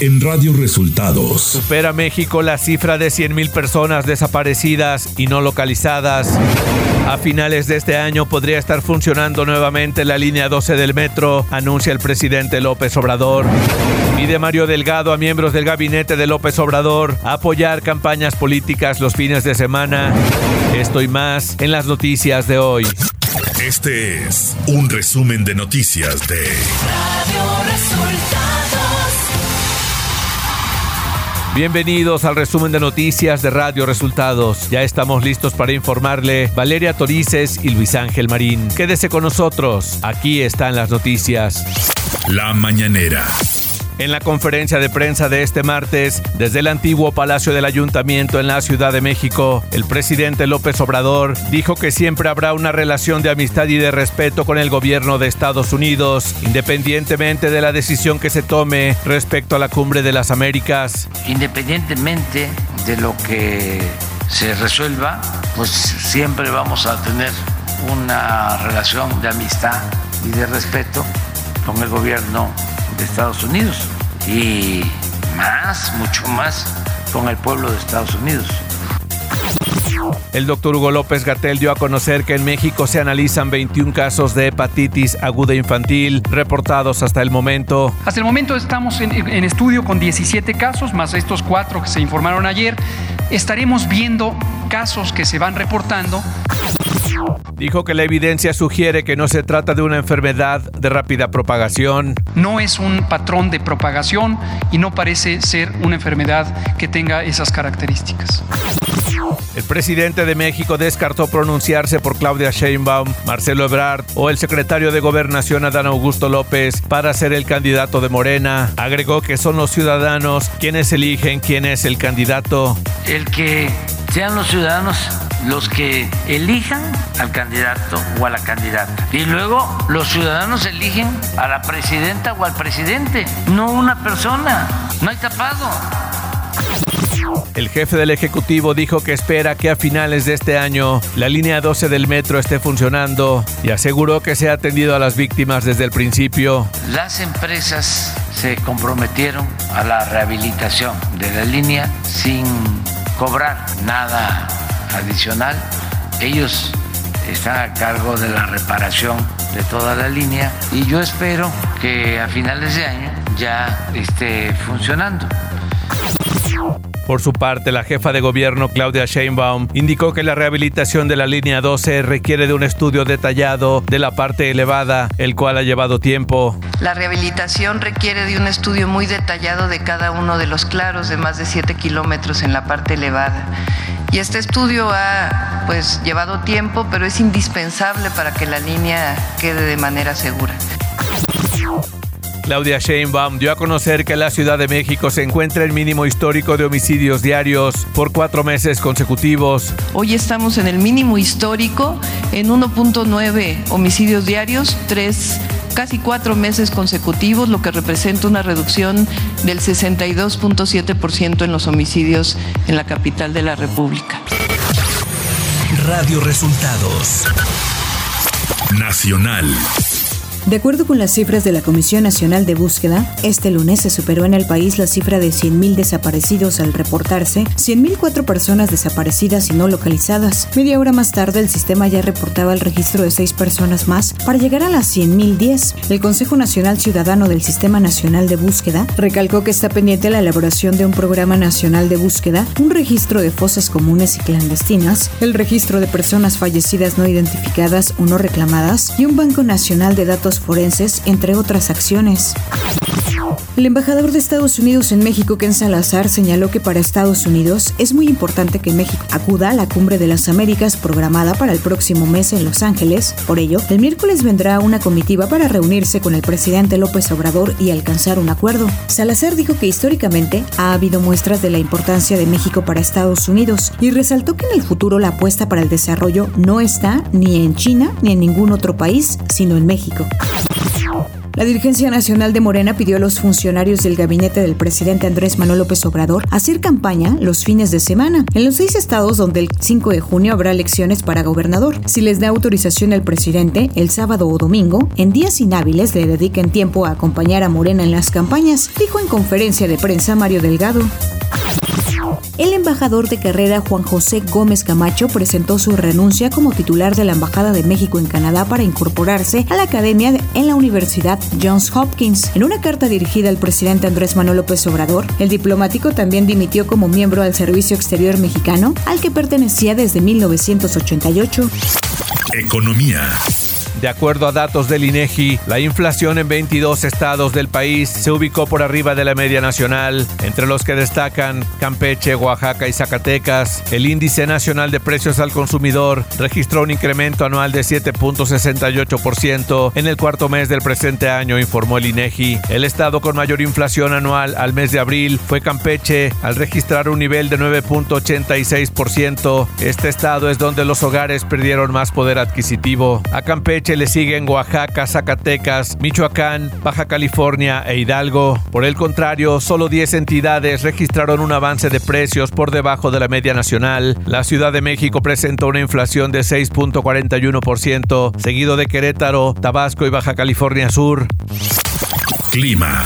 en Radio Resultados. Supera México la cifra de 100.000 personas desaparecidas y no localizadas. A finales de este año podría estar funcionando nuevamente la línea 12 del metro, anuncia el presidente López Obrador. Pide Mario Delgado a miembros del gabinete de López Obrador apoyar campañas políticas los fines de semana. Esto y más en las noticias de hoy. Este es un resumen de noticias de Radio Resultados. Bienvenidos al resumen de noticias de Radio Resultados. Ya estamos listos para informarle Valeria Torices y Luis Ángel Marín. Quédese con nosotros. Aquí están las noticias. La mañanera. En la conferencia de prensa de este martes, desde el antiguo Palacio del Ayuntamiento en la Ciudad de México, el presidente López Obrador dijo que siempre habrá una relación de amistad y de respeto con el gobierno de Estados Unidos, independientemente de la decisión que se tome respecto a la cumbre de las Américas. Independientemente de lo que se resuelva, pues siempre vamos a tener una relación de amistad y de respeto con el gobierno de Estados Unidos y más, mucho más con el pueblo de Estados Unidos. El doctor Hugo López Gatel dio a conocer que en México se analizan 21 casos de hepatitis aguda infantil reportados hasta el momento. Hasta el momento estamos en, en, estudio con 17 casos, más estos cuatro que se informaron ayer. Estaremos viendo casos que se van reportando. Dijo que la evidencia sugiere que no se trata de una enfermedad de rápida propagación. No es un patrón de propagación y no parece ser una enfermedad que tenga esas características. El presidente de México descartó pronunciarse por Claudia Sheinbaum, Marcelo Ebrard o el secretario de Gobernación Adán Augusto López para ser el candidato de Morena. Agregó que son los ciudadanos quienes eligen quién es el candidato. El que sean los ciudadanos los que elijan al candidato o a la candidata. Y luego los ciudadanos eligen a la presidenta o al presidente, no una persona. No hay tapado. El jefe del Ejecutivo dijo que espera que a finales de este año la línea 12 del metro esté funcionando y aseguró que se ha atendido a las víctimas desde el principio. Las empresas se comprometieron a la rehabilitación de la línea sin cobrar nada adicional. Ellos están a cargo de la reparación de toda la línea y yo espero que a finales de año ya esté funcionando. Por su parte, la jefa de gobierno Claudia Sheinbaum indicó que la rehabilitación de la línea 12 requiere de un estudio detallado de la parte elevada, el cual ha llevado tiempo. La rehabilitación requiere de un estudio muy detallado de cada uno de los claros de más de 7 kilómetros en la parte elevada. Y este estudio ha pues llevado tiempo, pero es indispensable para que la línea quede de manera segura. Claudia Sheinbaum dio a conocer que la Ciudad de México se encuentra en mínimo histórico de homicidios diarios por cuatro meses consecutivos. Hoy estamos en el mínimo histórico en 1.9 homicidios diarios, tres casi cuatro meses consecutivos, lo que representa una reducción del 62.7% en los homicidios en la capital de la República. Radio Resultados Nacional. De acuerdo con las cifras de la Comisión Nacional de Búsqueda, este lunes se superó en el país la cifra de 100.000 desaparecidos al reportarse 100.004 personas desaparecidas y no localizadas. Media hora más tarde, el sistema ya reportaba el registro de seis personas más para llegar a las 100.010. El Consejo Nacional Ciudadano del Sistema Nacional de Búsqueda recalcó que está pendiente la elaboración de un programa nacional de búsqueda, un registro de fosas comunes y clandestinas, el registro de personas fallecidas no identificadas o no reclamadas y un Banco Nacional de Datos forenses, entre otras acciones. El embajador de Estados Unidos en México, Ken Salazar, señaló que para Estados Unidos es muy importante que México acuda a la Cumbre de las Américas programada para el próximo mes en Los Ángeles. Por ello, el miércoles vendrá una comitiva para reunirse con el presidente López Obrador y alcanzar un acuerdo. Salazar dijo que históricamente ha habido muestras de la importancia de México para Estados Unidos y resaltó que en el futuro la apuesta para el desarrollo no está ni en China ni en ningún otro país, sino en México. La dirigencia nacional de Morena pidió a los funcionarios del gabinete del presidente Andrés Manuel López Obrador hacer campaña los fines de semana en los seis estados donde el 5 de junio habrá elecciones para gobernador. Si les da autorización el presidente, el sábado o domingo, en días inhábiles le dediquen tiempo a acompañar a Morena en las campañas, dijo en conferencia de prensa Mario Delgado. El embajador de carrera Juan José Gómez Camacho presentó su renuncia como titular de la Embajada de México en Canadá para incorporarse a la academia en la Universidad Johns Hopkins. En una carta dirigida al presidente Andrés Manuel López Obrador, el diplomático también dimitió como miembro del Servicio Exterior Mexicano, al que pertenecía desde 1988. Economía. De acuerdo a datos del INEGI, la inflación en 22 estados del país se ubicó por arriba de la media nacional, entre los que destacan Campeche, Oaxaca y Zacatecas. El índice nacional de precios al consumidor registró un incremento anual de 7.68% en el cuarto mes del presente año, informó el INEGI. El estado con mayor inflación anual al mes de abril fue Campeche, al registrar un nivel de 9.86%. Este estado es donde los hogares perdieron más poder adquisitivo. A Campeche le siguen Oaxaca, Zacatecas, Michoacán, Baja California e Hidalgo. Por el contrario, solo 10 entidades registraron un avance de precios por debajo de la media nacional. La Ciudad de México presentó una inflación de 6.41%, seguido de Querétaro, Tabasco y Baja California Sur. Clima.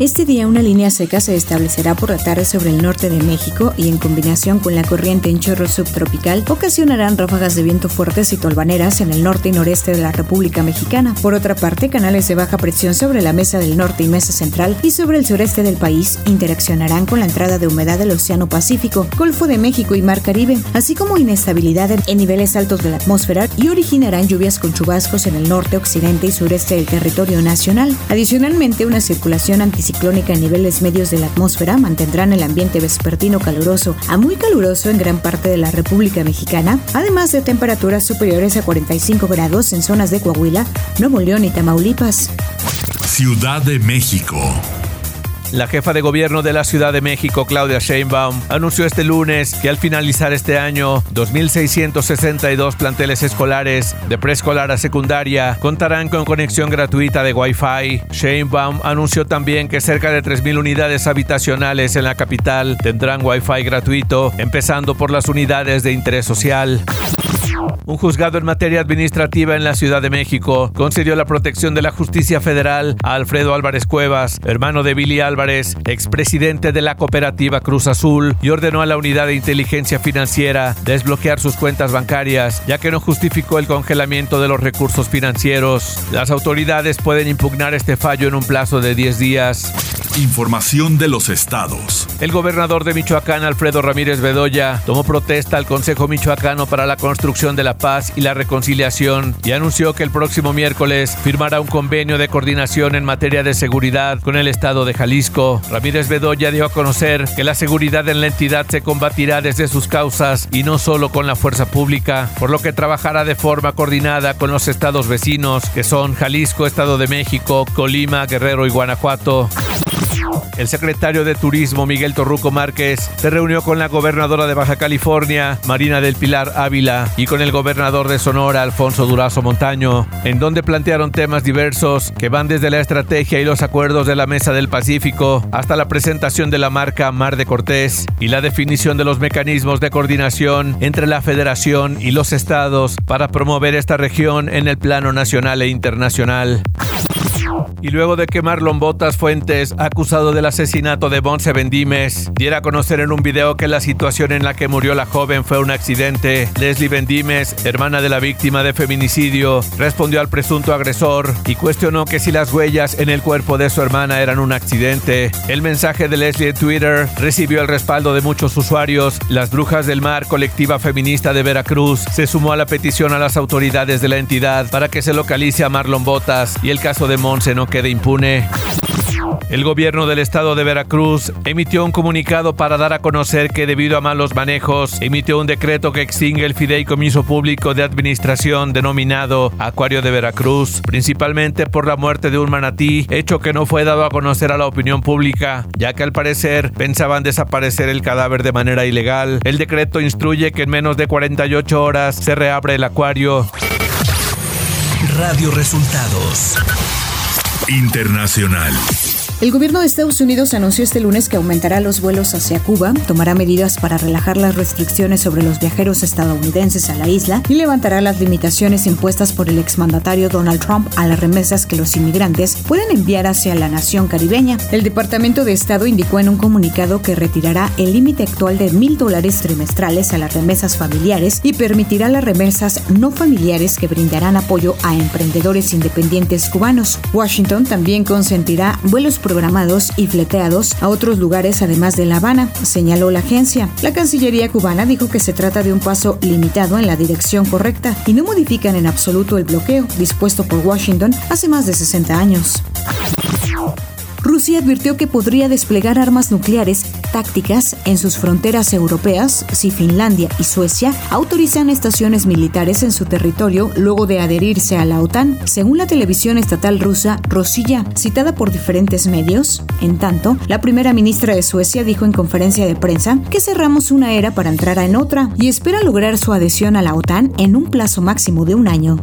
Este día una línea seca se establecerá por la tarde sobre el norte de México y en combinación con la corriente en chorro subtropical ocasionarán ráfagas de viento fuertes y tolvaneras en el norte y noreste de la República Mexicana. Por otra parte, canales de baja presión sobre la mesa del norte y mesa central y sobre el sureste del país interaccionarán con la entrada de humedad del Océano Pacífico, Golfo de México y Mar Caribe, así como inestabilidad en niveles altos de la atmósfera y originarán lluvias con chubascos en el norte, occidente y sureste del territorio nacional. Adicionalmente, una circulación anticiclónica ciclónica en niveles medios de la atmósfera mantendrán el ambiente vespertino caluroso a muy caluroso en gran parte de la República Mexicana, además de temperaturas superiores a 45 grados en zonas de Coahuila, Nuevo León y Tamaulipas. Ciudad de México. La jefa de gobierno de la Ciudad de México, Claudia Sheinbaum, anunció este lunes que al finalizar este año, 2.662 planteles escolares de preescolar a secundaria contarán con conexión gratuita de Wi-Fi. Sheinbaum anunció también que cerca de 3.000 unidades habitacionales en la capital tendrán Wi-Fi gratuito, empezando por las unidades de interés social. Un juzgado en materia administrativa en la Ciudad de México concedió la protección de la justicia federal a Alfredo Álvarez Cuevas, hermano de Billy Álvarez, expresidente de la cooperativa Cruz Azul, y ordenó a la unidad de inteligencia financiera desbloquear sus cuentas bancarias, ya que no justificó el congelamiento de los recursos financieros. Las autoridades pueden impugnar este fallo en un plazo de 10 días. Información de los estados. El gobernador de Michoacán, Alfredo Ramírez Bedoya, tomó protesta al Consejo Michoacano para la De la Paz y la Reconciliación y anunció que el próximo miércoles firmará un convenio de coordinación en materia de seguridad con el estado de Jalisco. Ramírez Bedoya dio a conocer que la seguridad en la entidad se combatirá desde sus causas y no solo con la fuerza pública, por lo que trabajará de forma coordinada con los estados vecinos, que son Jalisco, Estado de México, Colima, Guerrero y Guanajuato. El secretario de Turismo Miguel Torruco Márquez se reunió con la gobernadora de Baja California, Marina del Pilar Ávila, y con el gobernador de Sonora, Alfonso Durazo Montaño, en donde plantearon temas diversos que van desde la estrategia y los acuerdos de la Mesa del Pacífico hasta la presentación de la marca Mar de Cortés y la definición de los mecanismos de coordinación entre la Federación y los estados para promover esta región en el plano nacional e internacional. Y luego de que Marlon Botas Fuentes, acusado del asesinato de Bonce Bendimes, diera a conocer en un video que la situación en la que murió la joven fue un accidente, Leslie Bendimes, hermana de la víctima de feminicidio, respondió al presunto agresor y cuestionó que si las huellas en el cuerpo de su hermana eran un accidente. El mensaje de Leslie en Twitter recibió el respaldo de muchos usuarios. Las Brujas del Mar, colectiva feminista de Veracruz, se sumó a la petición a las autoridades de la entidad para que se localice a Marlon Botas y el caso de Monse no quede impune. El gobierno del estado de Veracruz emitió un comunicado para dar a conocer que debido a malos manejos emitió un decreto que extingue el fideicomiso público de administración denominado Acuario de Veracruz, principalmente por la muerte de un manatí, hecho que no fue dado a conocer a la opinión pública, ya que al parecer pensaban desaparecer el cadáver de manera ilegal. El decreto instruye que en menos de 48 horas se reabre el acuario. Radio Resultados Internacional. El gobierno de Estados Unidos anunció este lunes que aumentará los vuelos hacia Cuba, tomará medidas para relajar las restricciones sobre los viajeros estadounidenses a la isla y levantará las limitaciones impuestas por el exmandatario Donald Trump a las remesas que los inmigrantes pueden enviar hacia la nación caribeña. El Departamento de Estado indicó en un comunicado que retirará el límite actual de mil dólares trimestrales a las remesas familiares y permitirá las remesas no familiares que brindarán apoyo a emprendedores independientes cubanos. Washington también consentirá vuelos programados y fleteados a otros lugares además de La Habana, señaló la agencia. La Cancillería cubana dijo que se trata de un paso limitado en la dirección correcta y no modifican en absoluto el bloqueo dispuesto por Washington hace más de 60 años. Rusia advirtió que podría desplegar armas nucleares tácticas en sus fronteras europeas si Finlandia y Suecia autorizan estaciones militares en su territorio luego de adherirse a la OTAN, según la televisión estatal rusa Rosilla, citada por diferentes medios. En tanto, la primera ministra de Suecia dijo en conferencia de prensa que cerramos una era para entrar en otra y espera lograr su adhesión a la OTAN en un plazo máximo de un año.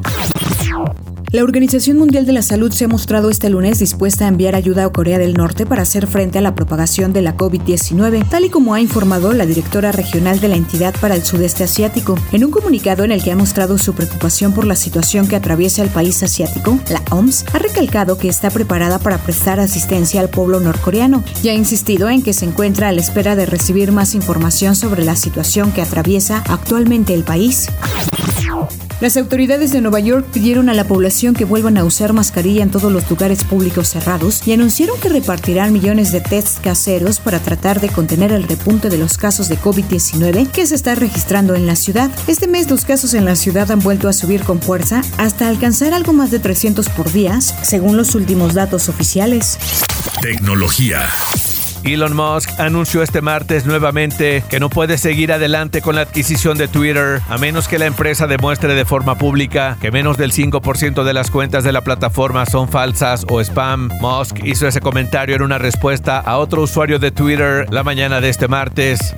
La Organización Mundial de la Salud se ha mostrado este lunes dispuesta a enviar ayuda a Corea del Norte para hacer frente a la propagación de la COVID-19, tal y como ha informado la directora regional de la entidad para el sudeste asiático. En un comunicado en el que ha mostrado su preocupación por la situación que atraviesa el país asiático, la OMS ha recalcado que está preparada para prestar asistencia al pueblo norcoreano y ha insistido en que se encuentra a la espera de recibir más información sobre la situación que atraviesa actualmente el país. Las autoridades de Nueva York pidieron a la población que vuelvan a usar mascarilla en todos los lugares públicos cerrados y anunciaron que repartirán millones de tests caseros para tratar de contener el repunte de los casos de COVID-19 que se está registrando en la ciudad. Este mes los casos en la ciudad han vuelto a subir con fuerza hasta alcanzar algo más de 300 por día, según los últimos datos oficiales. Tecnología. Elon Musk anunció este martes nuevamente que no puede seguir adelante con la adquisición de Twitter a menos que la empresa demuestre de forma pública que menos del 5% de las cuentas de la plataforma son falsas o spam. Musk hizo ese comentario en una respuesta a otro usuario de Twitter la mañana de este martes.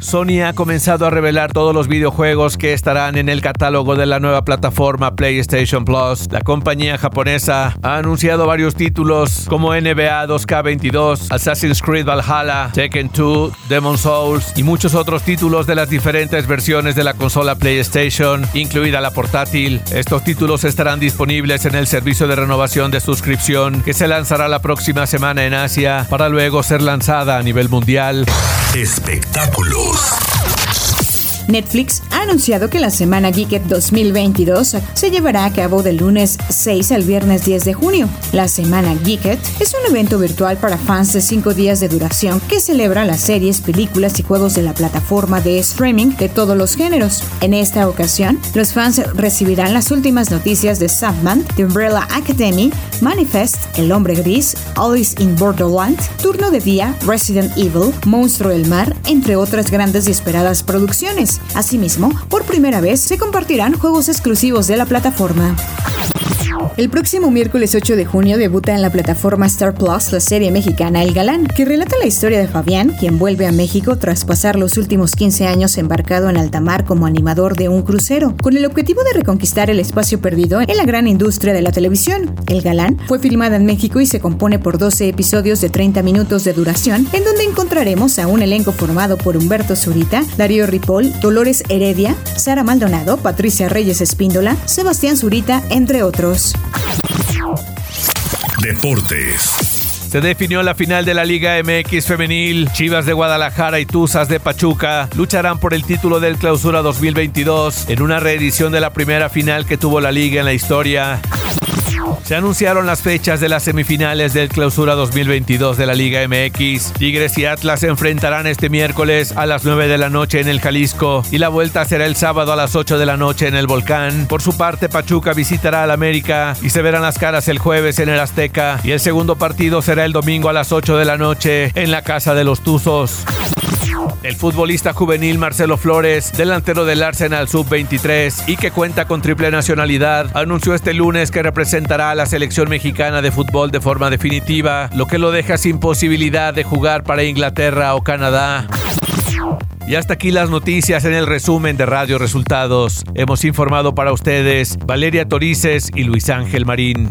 Sony ha comenzado a revelar todos los videojuegos que estarán en el catálogo de la nueva plataforma PlayStation Plus. La compañía japonesa ha anunciado varios títulos como NBA 2K22, Assassin's Creed Valhalla, Tekken 2, Demon Souls y muchos otros títulos de las diferentes versiones de la consola PlayStation, incluida la portátil. Estos títulos estarán disponibles en el servicio de renovación de suscripción que se lanzará la próxima semana en Asia para luego ser lanzada a nivel mundial. Espectáculos. Netflix ha anunciado que la semana Geeket 2022 se llevará a cabo del lunes 6 al viernes 10 de junio. La semana Geeket es un evento virtual para fans de 5 días de duración que celebra las series, películas y juegos de la plataforma de streaming de todos los géneros. En esta ocasión, los fans recibirán las últimas noticias de Sandman, The Umbrella Academy, Manifest, El Hombre Gris, Alice in Borderland, Turno de Día, Resident Evil, Monstruo del Mar, entre otras grandes y esperadas producciones. Asimismo, por primera vez se compartirán juegos exclusivos de la plataforma. El próximo miércoles 8 de junio debuta en la plataforma Star Plus la serie mexicana El Galán, que relata la historia de Fabián, quien vuelve a México tras pasar los últimos 15 años embarcado en alta mar como animador de un crucero, con el objetivo de reconquistar el espacio perdido en la gran industria de la televisión. El Galán fue filmada en México y se compone por 12 episodios de 30 minutos de duración, en donde encontraremos a un elenco formado por Humberto Zurita, Darío Ripoll, Dolores Heredia, Sara Maldonado, Patricia Reyes Espíndola, Sebastián Zurita, entre otros. Deportes. Se definió la final de la Liga MX femenil. Chivas de Guadalajara y Tuzas de Pachuca lucharán por el título del Clausura 2022 en una reedición de la primera final que tuvo la liga en la historia. Se anunciaron las fechas de las semifinales del Clausura 2022 de la Liga MX. Tigres y Atlas se enfrentarán este miércoles a las 9 de la noche en el Jalisco y la vuelta será el sábado a las 8 de la noche en el Volcán. Por su parte, Pachuca visitará al América y se verán las caras el jueves en el Azteca y el segundo partido será el domingo a las 8 de la noche en la Casa de los Tuzos. El futbolista juvenil Marcelo Flores, delantero del Arsenal Sub-23 y que cuenta con triple nacionalidad, anunció este lunes que representará a la selección mexicana de fútbol de forma definitiva, lo que lo deja sin posibilidad de jugar para Inglaterra o Canadá. Y hasta aquí las noticias en el resumen de Radio Resultados. Hemos informado para ustedes Valeria Torices y Luis Ángel Marín.